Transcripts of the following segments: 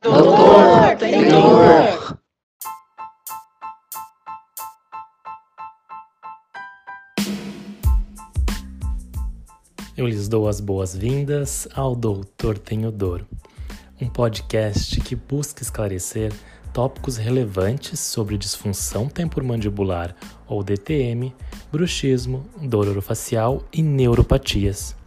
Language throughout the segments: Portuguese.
Doutor, dor. Eu lhes dou as boas-vindas ao Doutor Tenho Dor, um podcast que busca esclarecer tópicos relevantes sobre disfunção temporomandibular ou DTM, bruxismo, dor orofacial e neuropatias.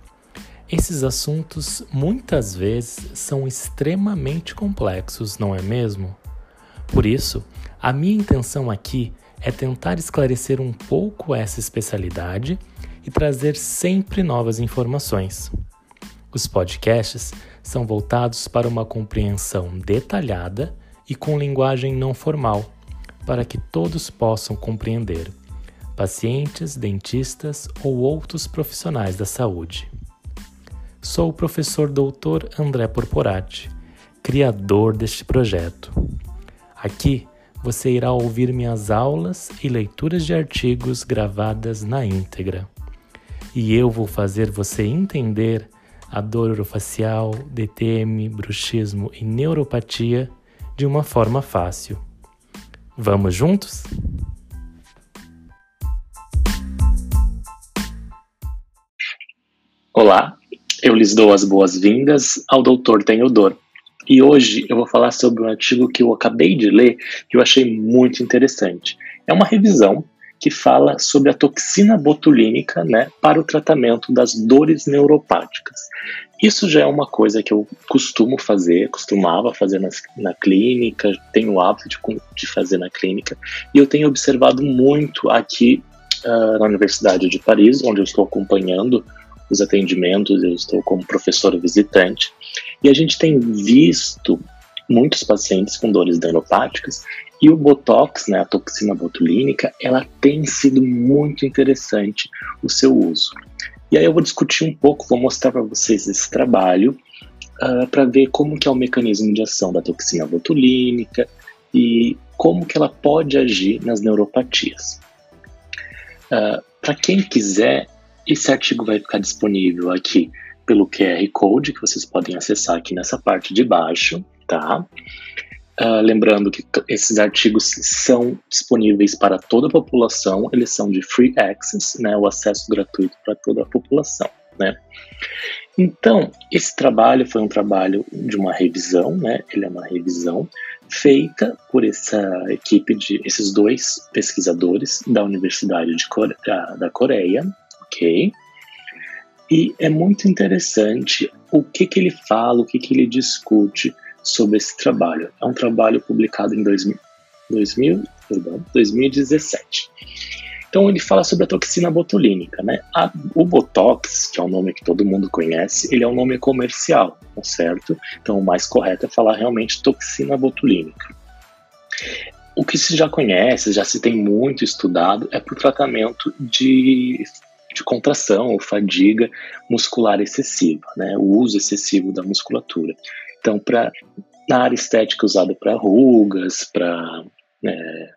Esses assuntos muitas vezes são extremamente complexos, não é mesmo? Por isso, a minha intenção aqui é tentar esclarecer um pouco essa especialidade e trazer sempre novas informações. Os podcasts são voltados para uma compreensão detalhada e com linguagem não formal, para que todos possam compreender, pacientes, dentistas ou outros profissionais da saúde. Sou o professor Dr. André Porporati, criador deste projeto. Aqui você irá ouvir minhas aulas e leituras de artigos gravadas na íntegra e eu vou fazer você entender a dor orofacial, DTM, bruxismo e neuropatia de uma forma fácil. Vamos juntos? Olá, eu lhes dou as boas-vindas ao Doutor Tenho Dor. E hoje eu vou falar sobre um artigo que eu acabei de ler e eu achei muito interessante. É uma revisão que fala sobre a toxina botulínica né, para o tratamento das dores neuropáticas. Isso já é uma coisa que eu costumo fazer, costumava fazer na, na clínica, tenho o hábito de, de, fazer na clínica, e eu tenho observado muito aqui uh, na Universidade de Paris, onde eu estou acompanhando os atendimentos, eu estou como professor visitante, e a gente tem visto muitos pacientes com dores neuropáticas e o Botox, né, a toxina botulínica, ela tem sido muito interessante o seu uso. E aí eu vou discutir um pouco, vou mostrar para vocês esse trabalho uh, ah, para ver como que é o mecanismo de ação da toxina botulínica e como que ela pode agir nas neuropatias. Uh, ah, para quem quiser, esse artigo vai ficar disponível aqui pelo QR Code que vocês podem acessar aqui nessa parte de baixo, tá? Uh, lembrando que esses artigos são disponíveis para toda a população, eles são de free access, né, o acesso gratuito para toda a população. Né? Então, esse trabalho foi um trabalho de uma revisão, né, ele é uma revisão feita por essa equipe de esses dois pesquisadores da Universidade de Core, da, da Coreia, ok? E é muito interessante o que, que ele fala, o que, que ele discute sobre esse trabalho. É um trabalho publicado em 2000, 2000, perdão, 2017. Então ele fala sobre a toxina botulínica, né? A, o Botox, que é o nome que todo mundo conhece, ele é um nome comercial, tá certo? Então o mais correto é falar realmente toxina botulínica. O que se já conhece, já se tem muito estudado, é para o tratamento de, de contração ou fadiga muscular excessiva, né? O uso excessivo da musculatura. Então, para na área estética usada para rugas, para né,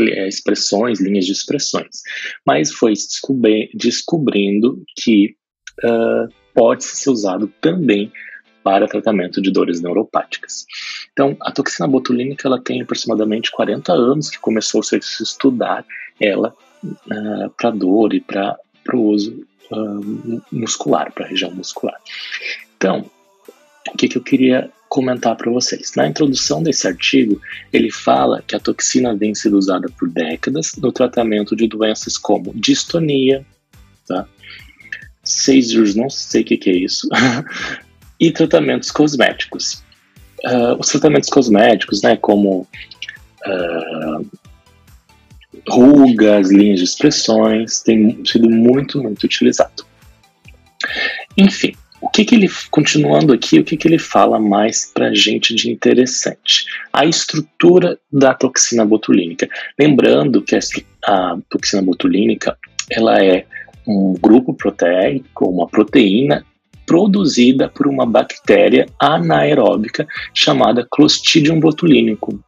é, expressões, linhas de expressões. Mas foi descobri descobrindo que uh, pode ser usado também para tratamento de dores neuropáticas. Então, a toxina botulínica ela tem aproximadamente 40 anos que começou a se estudar ela uh, para dor e para o uso uh, muscular, para a região muscular. Então, o que, que eu queria comentar para vocês. Na introdução desse artigo, ele fala que a toxina vem sendo usada por décadas no tratamento de doenças como distonia, tá? Seizures, não sei o que, que é isso, e tratamentos cosméticos. Uh, os tratamentos cosméticos, né, como uh, rugas, linhas de expressões, têm sido muito, muito utilizado. Enfim, o que, que ele, continuando aqui, o que, que ele fala mais para gente de interessante? A estrutura da toxina botulínica. Lembrando que a, a toxina botulínica ela é um grupo proteico, uma proteína produzida por uma bactéria anaeróbica chamada Clostridium botulinicum.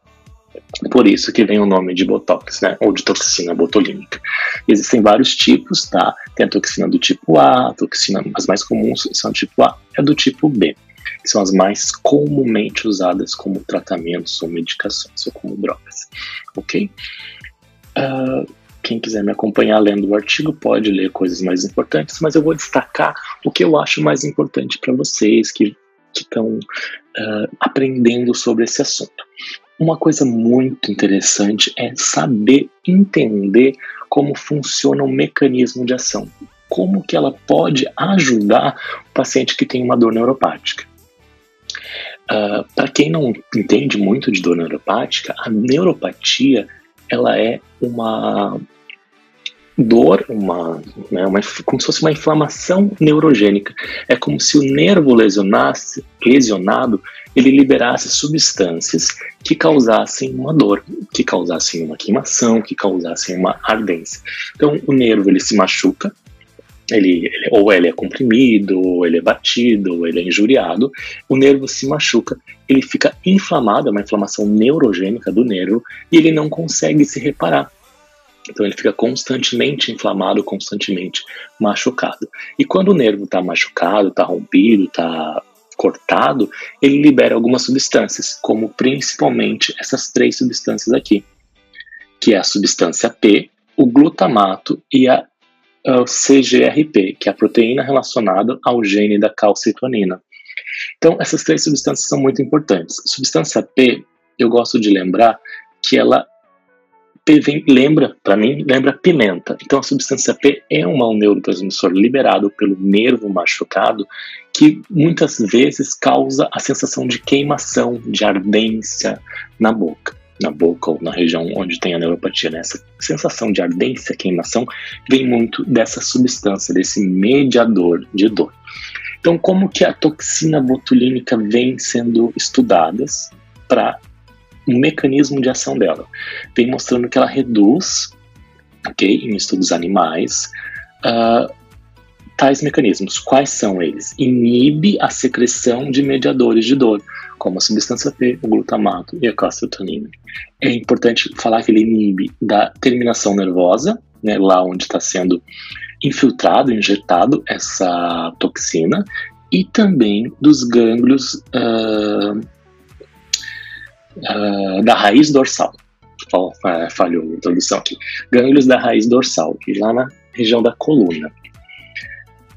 Por isso que vem o nome de Botox, né? Ou de toxina botulínica. Existem vários tipos, tá? Tem a toxina do tipo A, a toxina, as mais comuns são tipo A, é do tipo B. que são as mais comumente usadas como tratamentos ou medicações ou como drogas, ok? Uh, quem quiser me acompanhar lendo o artigo pode ler coisas mais importantes, mas eu vou destacar o que eu acho mais importante para vocês que estão uh, aprendendo sobre esse assunto. Uma coisa muito interessante é saber entender como funciona o mecanismo de ação, como que ela pode ajudar o paciente que tem uma dor neuropática. Uh, Para quem não entende muito de dor neuropática, a neuropatia ela é uma dor, uma, né, uma, como se fosse uma inflamação neurogênica. É como se o nervo lesionasse, lesionado ele liberasse substâncias que causassem uma dor, que causassem uma queimação, que causassem uma ardência. Então, o nervo ele se machuca, ele, ele, ou ele é comprimido, ou ele é batido, ou ele é injuriado, o nervo se machuca, ele fica inflamado, é uma inflamação neurogênica do nervo, e ele não consegue se reparar. Então ele fica constantemente inflamado, constantemente machucado. E quando o nervo está machucado, está rompido, está cortado, ele libera algumas substâncias, como principalmente essas três substâncias aqui, que é a substância P, o glutamato e a, CGRP, que é a proteína relacionada ao gene da calcitonina. Então, essas três substâncias são muito importantes. Substância P, eu gosto de lembrar que ela P vem, lembra, para mim, lembra pimenta. Então a substância P é um neurotransmissor liberado pelo nervo machucado que muitas vezes causa a sensação de queimação, de ardência na boca. Na boca ou na região onde tem a neuropatia. Né? Essa sensação de ardência, queimação, vem muito dessa substância, desse mediador de dor. Então, como que a toxina botulínica vem sendo estudadas para um mecanismo de ação dela. Vem mostrando que ela reduz, ok, em estudos animais, uh, tais mecanismos. Quais são eles? Inibe a secreção de mediadores de dor, como a substância P, o glutamato e a calcitonina. É importante falar que ele inibe da terminação nervosa, né, lá onde está sendo infiltrado, injetado essa toxina, e também dos gânglios uh, uh, da raiz dorsal. Falhou a introdução aqui. Gânglios da raiz dorsal, que lá na região da coluna.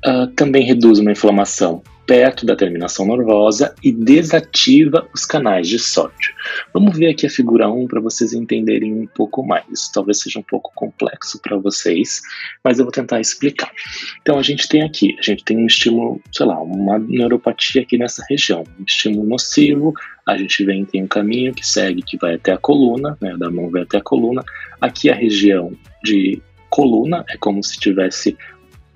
Uh, também reduz uma inflamação perto da terminação nervosa e desativa os canais de sódio. Vamos ver aqui a figura 1 para vocês entenderem um pouco mais. Talvez seja um pouco complexo para vocês, mas eu vou tentar explicar. Então a gente tem aqui, a gente tem um estímulo, sei lá, uma neuropatia aqui nessa região, um estímulo nocivo, a gente vem, tem um caminho que segue, que vai até a coluna, né, da mão vai até a coluna. Aqui a região de coluna é como se tivesse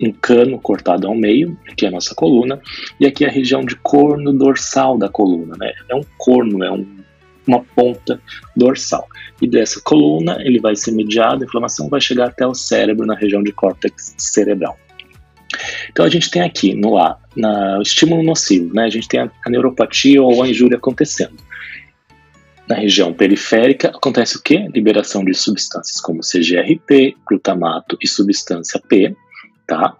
um cano cortado ao meio, aqui é a nossa coluna, e aqui é a região de corno dorsal da coluna, né? É um corno, é um, uma ponta dorsal. E dessa coluna ele vai ser mediado, a inflamação vai chegar até o cérebro na região de córtex cerebral. Então a gente tem aqui no A, na estímulo nocivo, né? A gente tem a, a neuropatia ou a injúria acontecendo. Na região periférica acontece o quê? Liberação de substâncias como CGRP, glutamato e substância P, tá?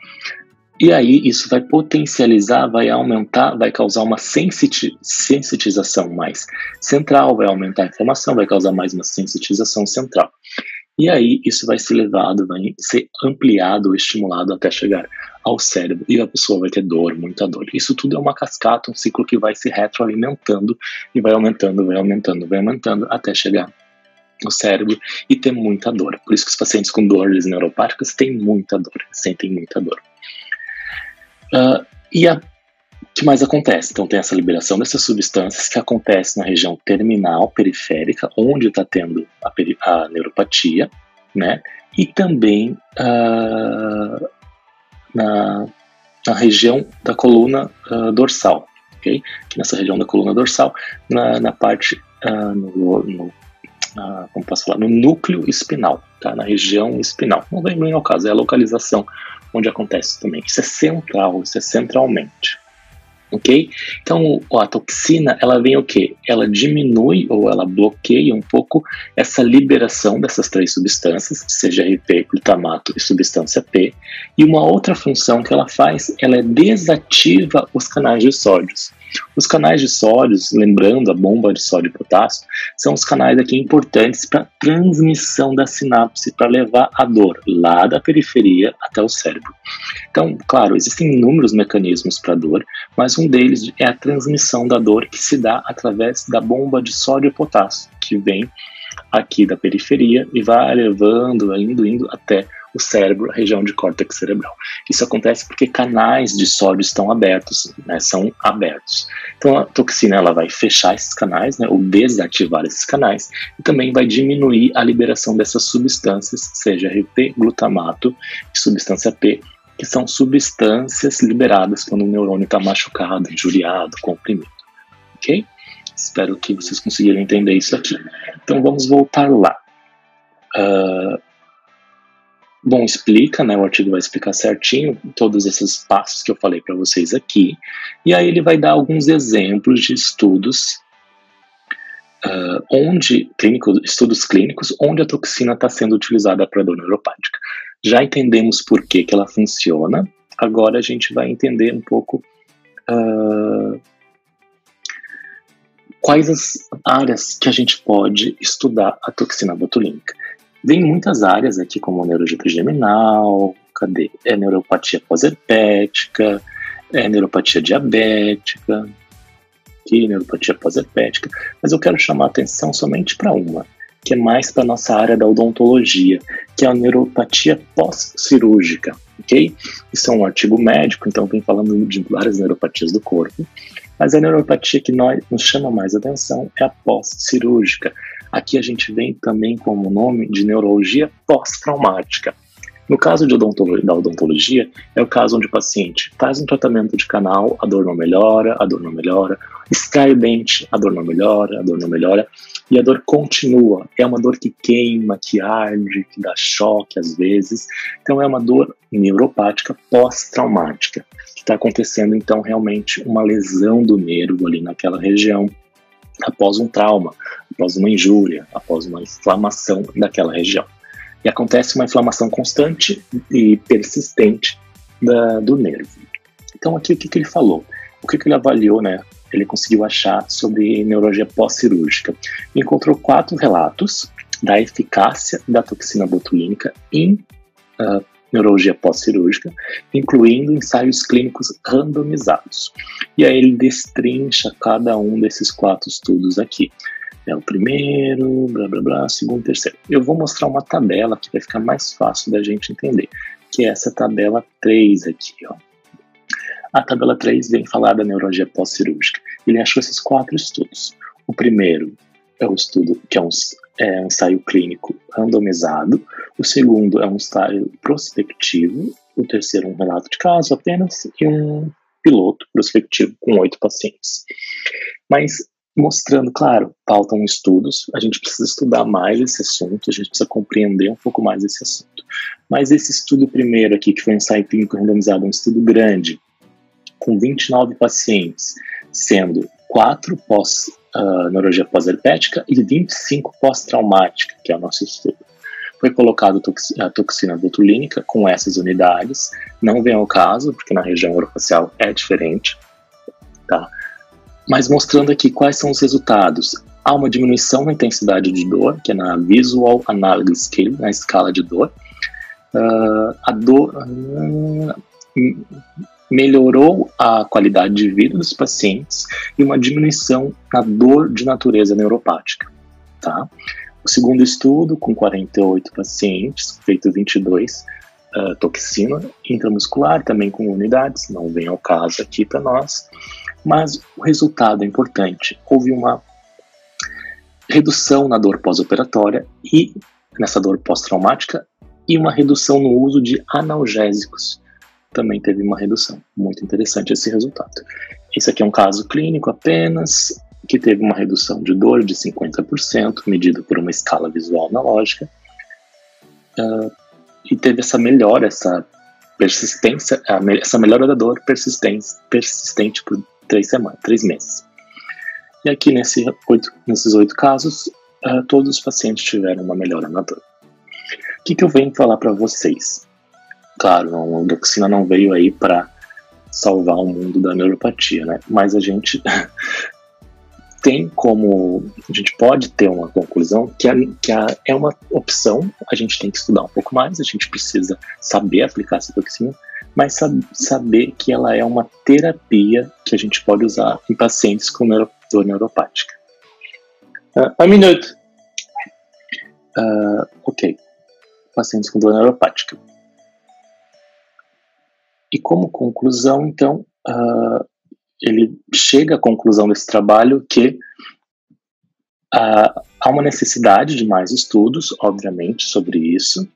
E aí isso vai potencializar, vai aumentar, vai causar uma sensiti sensitização mais central, vai aumentar a inflamação, vai causar mais uma sensitização central. E aí isso vai ser levado, vai ser ampliado estimulado até chegar ao cérebro e a pessoa vai ter dor, muita dor. Isso tudo é uma cascata, um ciclo que vai se retroalimentando e vai aumentando, vai aumentando, vai aumentando até chegar no cérebro e ter muita dor. Por isso que os pacientes com dores neuropáticas têm muita dor, sentem muita dor. Uh, e a que mais acontece? Então tem essa liberação dessas substâncias que acontece na região terminal periférica, onde está tendo a, a, neuropatia, né? E também uh, na, na, região da coluna uh, dorsal, ok? Nessa região da coluna dorsal, na, na parte uh, no, no como posso falar, no núcleo espinal, tá? na região espinal. Não vem bem ao caso, é a localização onde acontece também. Isso é central, isso é centralmente. Ok? Então, a toxina, ela vem o quê? Ela diminui ou ela bloqueia um pouco essa liberação dessas três substâncias, seja RP, glutamato e substância P. E uma outra função que ela faz, ela desativa os canais de sódios. Os canais de sódios, lembrando a bomba de sódio e potássio, são os canais aqui importantes para transmissão da sinapse, para levar a dor lá da periferia até o cérebro. Então, claro, existem inúmeros mecanismos para dor, mas um deles é a transmissão da dor que se dá através da bomba de sódio e potássio, que vem aqui da periferia e vai levando, indo, indo até o cérebro, a região de córtex cerebral. Isso acontece porque canais de sódio estão abertos, né, são abertos. Então a toxina ela vai fechar esses canais, né, ou desativar esses canais, e também vai diminuir a liberação dessas substâncias, seja RP, glutamato e substância P, que são substâncias liberadas quando o neurônio está machucado, injuriado, comprimido. Ok? Espero que vocês conseguiram entender isso aqui. Então vamos voltar lá. Uh, Bom, explica, né? O artigo vai explicar certinho todos esses passos que eu falei para vocês aqui. E aí ele vai dar alguns exemplos de estudos uh, onde estudos clínicos onde a toxina está sendo utilizada para dor neuropática. Já entendemos por que, que ela funciona. Agora a gente vai entender um pouco uh, quais as áreas que a gente pode estudar a toxina botulínica. Vem muitas áreas aqui, como neurologia trigeminal, cadê? É neuropatia pós-herpética, é neuropatia diabética, aqui, neuropatia pós-herpética, mas eu quero chamar a atenção somente para uma, que é mais para nossa área da odontologia, que é a neuropatia pós-cirúrgica, ok? Isso é um artigo médico, então vem falando de várias neuropatias do corpo, mas a neuropatia que nós, nos chama mais atenção é a pós-cirúrgica, Aqui a gente vem também como nome de neurologia pós-traumática. No caso odontologia, da odontologia, é o caso onde o paciente faz um tratamento de canal, a dor não melhora, a dor não melhora, extrai o dente, a dor não melhora, a dor não melhora, e a dor continua. É uma dor que queima, que arde, que dá choque às vezes. Então é uma dor neuropática pós-traumática, que está acontecendo então realmente uma lesão do nervo ali naquela região após um trauma, após uma injúria, após uma inflamação daquela região. E acontece uma inflamação constante e persistente da, do nervo. Então, aqui o que, que ele falou? O que, que ele avaliou, né? Ele conseguiu achar sobre neurologia pós-cirúrgica. Encontrou quatro relatos da eficácia da toxina botulínica em uh, neurologia pós-cirúrgica, incluindo ensaios clínicos randomizados. E aí ele destrincha cada um desses quatro estudos aqui. É o primeiro, blá blá blá, segundo, terceiro. Eu vou mostrar uma tabela que vai ficar mais fácil da gente entender, que é essa tabela 3 aqui, ó. A tabela 3 vem falar da neurologia pós-cirúrgica. Ele achou esses quatro estudos. O primeiro é o estudo que é um, é um ensaio clínico randomizado, o segundo é um ensaio prospectivo, o terceiro um relato de caso apenas e um piloto prospectivo com oito pacientes. Mas mostrando, claro, faltam estudos, a gente precisa estudar mais esse assunto, a gente precisa compreender um pouco mais esse assunto. Mas esse estudo primeiro aqui, que foi um ensaio clínico randomizado, um estudo grande, com 29 pacientes, sendo quatro pós uh, neurologia pós-herpética e 25 pós-traumática, que é o nosso estudo. Foi colocado a toxina botulínica com essas unidades, não vem ao caso, porque na região orofacial é diferente, tá? Mas mostrando aqui quais são os resultados. Há uma diminuição na intensidade de dor, que é na Visual Analog Scale, na escala de dor. Uh, a dor uh, melhorou a qualidade de vida dos pacientes e uma diminuição na dor de natureza neuropática. Tá? O segundo estudo, com 48 pacientes, feito 22 uh, toxina intramuscular, também com unidades, não vem ao caso aqui para nós, mas o resultado é importante. Houve uma redução na dor pós-operatória e nessa dor pós-traumática e uma redução no uso de analgésicos também teve uma redução. Muito interessante esse resultado. Esse aqui é um caso clínico apenas, que teve uma redução de dor de 50%, medido por uma escala visual analógica, uh, e teve essa melhora, essa persistência, essa melhora da dor persistente, persistente por três semanas, três meses. E aqui nesse oito, nesses oito casos, uh, todos os pacientes tiveram uma melhora na dor. O que, que eu venho falar para vocês? Claro, a doxina não veio aí para salvar o mundo da neuropatia, né? Mas a gente tem como. A gente pode ter uma conclusão que, a, que a, é uma opção, a gente tem que estudar um pouco mais, a gente precisa saber aplicar essa toxina, mas sab, saber que ela é uma terapia que a gente pode usar em pacientes com neuro, dor neuropática. Uh, um minuto. Uh, ok. Pacientes com dor neuropática. E como conclusão, então, uh, ele chega à conclusão desse trabalho que uh, há uma necessidade de mais estudos, obviamente, sobre isso,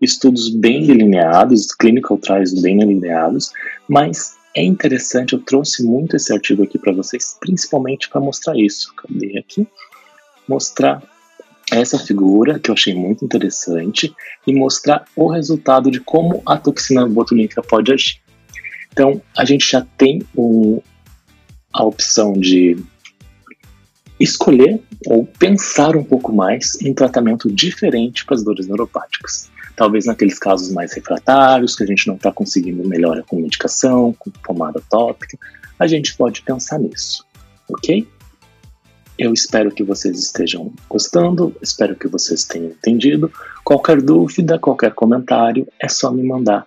estudos bem delineados, clinical trials bem delineados, mas é interessante, eu trouxe muito esse artigo aqui para vocês, principalmente para mostrar isso. Cadê aqui? Mostrar essa figura, que eu achei muito interessante, e mostrar o resultado de como a toxina botulínica pode agir. Então, a gente já tem um, a opção de escolher ou pensar um pouco mais em tratamento diferente para as dores neuropáticas. Talvez naqueles casos mais refratários, que a gente não está conseguindo melhora com medicação, com pomada tópica, a gente pode pensar nisso, ok? Eu espero que vocês estejam gostando, espero que vocês tenham entendido. Qualquer dúvida, qualquer comentário, é só me mandar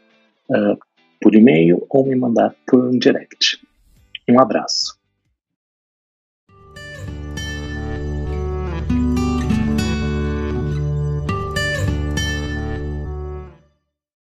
uh, por e-mail ou me mandar por um direct. Um abraço.